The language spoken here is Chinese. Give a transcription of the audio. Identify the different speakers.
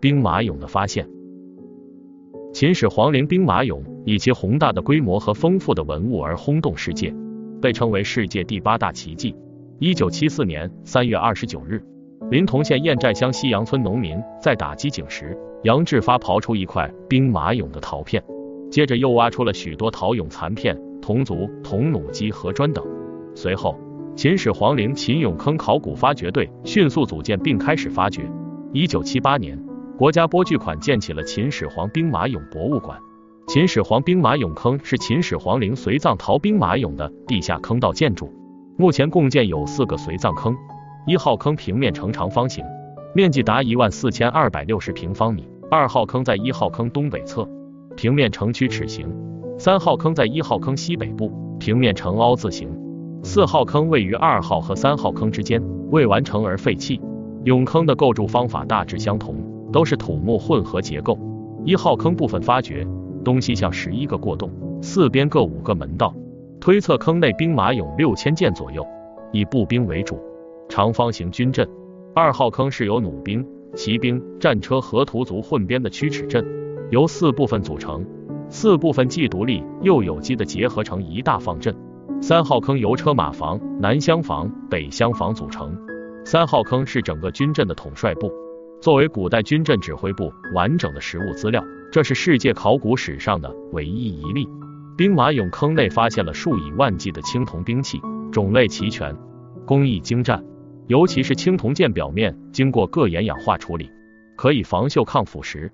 Speaker 1: 兵马俑的发现。秦始皇陵兵马俑以其宏大的规模和丰富的文物而轰动世界，被称为世界第八大奇迹。一九七四年三月二十九日，临潼县燕寨乡西杨村农民在打机井时，杨志发刨出一块兵马俑的陶片，接着又挖出了许多陶俑残片、铜足、铜弩机、和砖等。随后，秦始皇陵秦俑坑考古发掘队迅速组建并开始发掘。一九七八年。国家拨巨款建起了秦始皇兵马俑博物馆。秦始皇兵马俑坑是秦始皇陵随葬陶兵马俑的地下坑道建筑，目前共建有四个随葬坑。一号坑平面呈长方形，面积达一万四千二百六十平方米。二号坑在一号坑东北侧，平面呈曲尺形。三号坑在一号坑西北部，平面呈凹字形。四号坑位于二号和三号坑之间，未完成而废弃。俑坑的构筑方法大致相同。都是土木混合结构。一号坑部分发掘，东西向十一个过洞，四边各五个门道。推测坑内兵马俑六千件左右，以步兵为主，长方形军阵。二号坑是由弩兵、骑兵、战车和屠族混编的曲尺阵，由四部分组成，四部分既独立又有机的结合成一大方阵。三号坑由车马房、南厢房、北厢房组成。三号坑是整个军阵的统帅部。作为古代军阵指挥部完整的实物资料，这是世界考古史上的唯一一例。兵马俑坑内发现了数以万计的青铜兵器，种类齐全，工艺精湛，尤其是青铜剑表面经过铬盐氧化处理，可以防锈抗腐蚀。